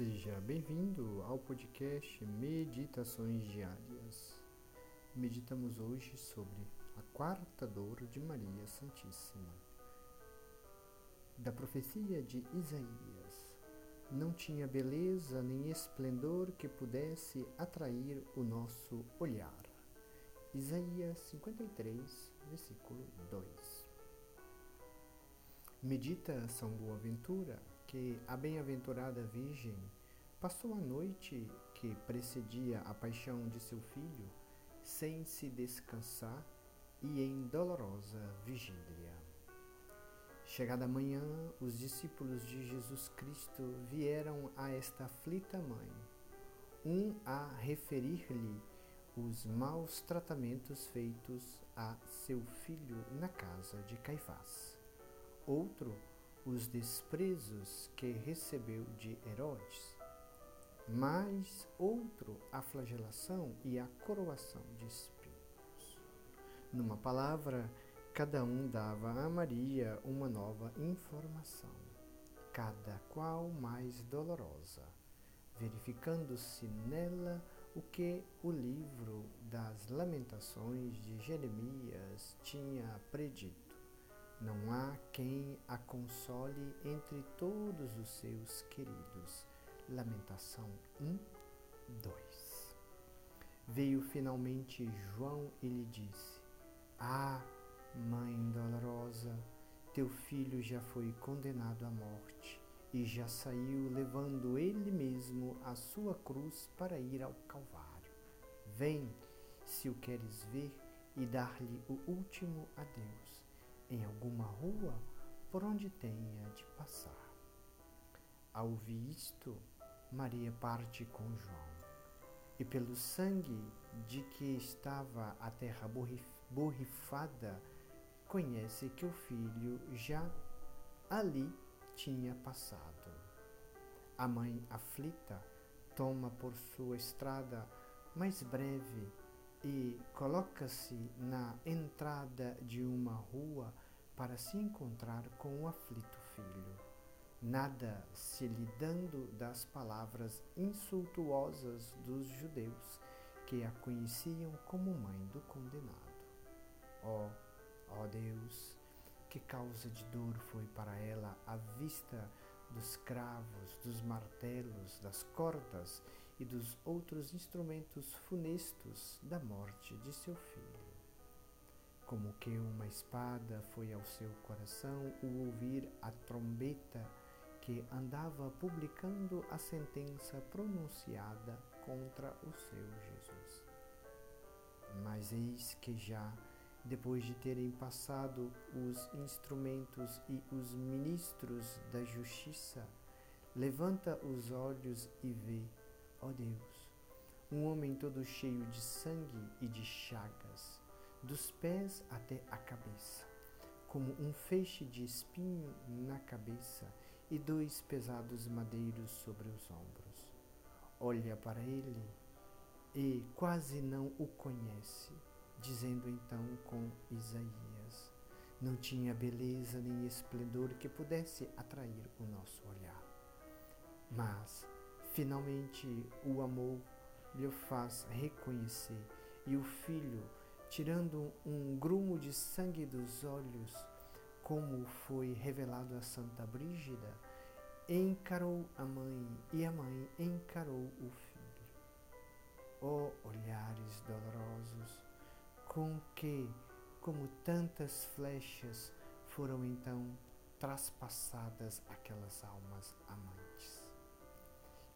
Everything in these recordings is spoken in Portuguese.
Seja bem-vindo ao podcast Meditações Diárias. Meditamos hoje sobre a quarta dor de Maria Santíssima. Da profecia de Isaías, não tinha beleza nem esplendor que pudesse atrair o nosso olhar. Isaías 53, versículo 2. Medita São Boaventura que a bem-aventurada Virgem passou a noite que precedia a paixão de seu filho sem se descansar e em dolorosa vigília. Chegada a manhã, os discípulos de Jesus Cristo vieram a esta aflita mãe, um a referir-lhe os maus tratamentos feitos a seu filho na casa de Caifás, outro os desprezos que recebeu de Herodes, mais outro a flagelação e a coroação de espinhos. Numa palavra, cada um dava a Maria uma nova informação, cada qual mais dolorosa, verificando-se nela o que o livro das Lamentações de Jeremias tinha predito não há quem a console entre todos os seus queridos. Lamentação 1, 2. Veio finalmente João e lhe disse: Ah, mãe dolorosa, teu filho já foi condenado à morte e já saiu levando ele mesmo a sua cruz para ir ao Calvário. Vem, se o queres ver, e dar-lhe o último adeus em alguma rua por onde tenha de passar. Ao ouvir isto, Maria parte com João, e pelo sangue de que estava a terra borrifada, conhece que o filho já ali tinha passado. A mãe aflita toma por sua estrada mais breve e coloca-se na entrada de uma rua para se encontrar com o aflito filho, nada se lhe dando das palavras insultuosas dos judeus que a conheciam como mãe do condenado. Ó, oh, ó oh Deus, que causa de dor foi para ela a vista dos cravos, dos martelos, das cordas e dos outros instrumentos funestos da morte de seu filho. Como que uma espada foi ao seu coração o ouvir a trombeta que andava publicando a sentença pronunciada contra o seu Jesus. Mas eis que já, depois de terem passado os instrumentos e os ministros da justiça, levanta os olhos e vê, ó Deus, um homem todo cheio de sangue e de chagas dos pés até a cabeça, como um feixe de espinho na cabeça e dois pesados madeiros sobre os ombros. Olha para ele e quase não o conhece, dizendo então com Isaías: Não tinha beleza nem esplendor que pudesse atrair o nosso olhar. Mas, finalmente, o amor lhe faz reconhecer e o filho tirando um grumo de sangue dos olhos, como foi revelado a Santa Brígida, encarou a mãe e a mãe encarou o filho. Oh, olhares dolorosos, com que, como tantas flechas, foram então traspassadas aquelas almas amantes.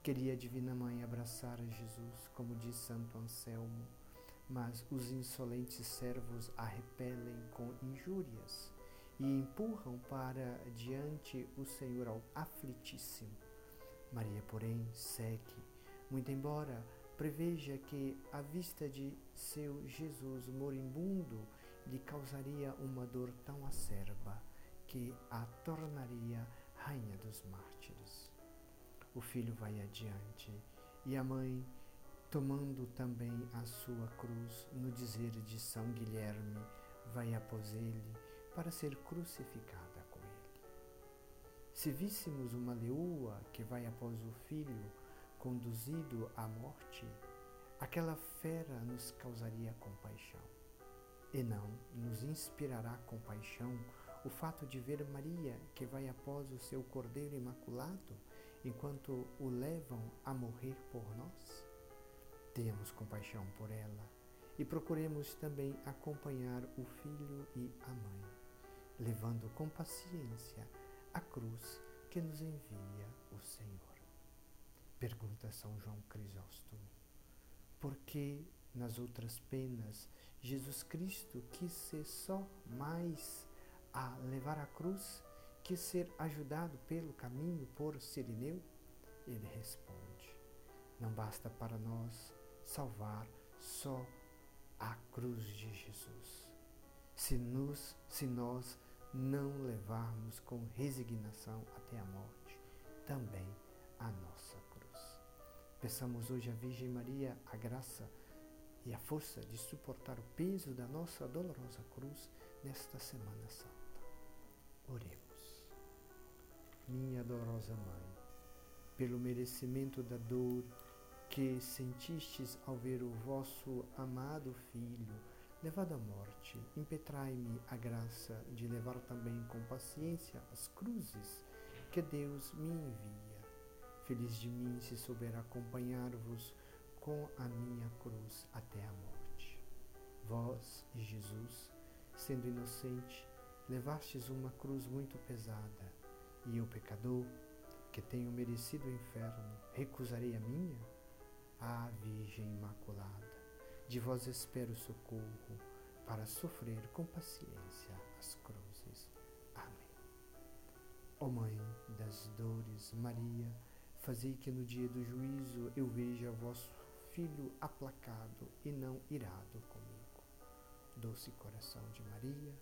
Queria a Divina Mãe abraçar a Jesus, como diz Santo Anselmo, mas os insolentes servos a repelem com injúrias e empurram para diante o Senhor aflitíssimo. Maria, porém, segue, muito embora preveja que a vista de seu Jesus moribundo lhe causaria uma dor tão acerba que a tornaria rainha dos mártires. O filho vai adiante e a mãe tomando também a sua cruz, no dizer de São Guilherme, vai após ele para ser crucificada com ele. Se víssemos uma leoa que vai após o filho conduzido à morte, aquela fera nos causaria compaixão. E não nos inspirará compaixão o fato de ver Maria que vai após o seu Cordeiro Imaculado enquanto o levam a morrer por nós? Tenhamos compaixão por ela e procuremos também acompanhar o filho e a mãe, levando com paciência a cruz que nos envia o Senhor. Pergunta São João Crisóstomo: por que nas outras penas Jesus Cristo quis ser só mais a levar a cruz que ser ajudado pelo caminho por Sirineu? Ele responde: Não basta para nós salvar só a cruz de Jesus. Se, nos, se nós não levarmos com resignação até a morte, também a nossa cruz. Peçamos hoje à Virgem Maria a graça e a força de suportar o peso da nossa dolorosa cruz nesta Semana Santa. Oremos. Minha dolorosa Mãe, pelo merecimento da dor que sentistes ao ver o vosso amado Filho levado à morte, impetrai-me a graça de levar também com paciência as cruzes que Deus me envia. Feliz de mim se souber acompanhar-vos com a minha cruz até a morte. Vós Jesus, sendo inocente, levastes uma cruz muito pesada, e eu, pecador, que tenho merecido o inferno, recusarei a minha? Ah, Virgem Imaculada, de vós espero socorro para sofrer com paciência as cruzes. Amém. Ó Mãe das dores, Maria, fazei que no dia do juízo eu veja vosso Filho aplacado e não irado comigo. Doce coração de Maria,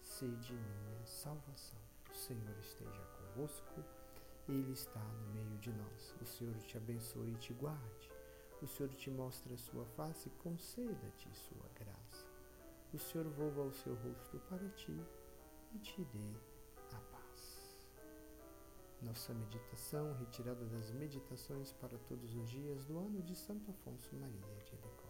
sede minha salvação. O Senhor esteja convosco, Ele está no meio de nós. O Senhor te abençoe e te guarde. O Senhor te mostre a sua face conceda-te sua graça. O Senhor volva o seu rosto para ti e te dê a paz. Nossa meditação retirada das meditações para todos os dias do ano de Santo Afonso Maria de Ligório.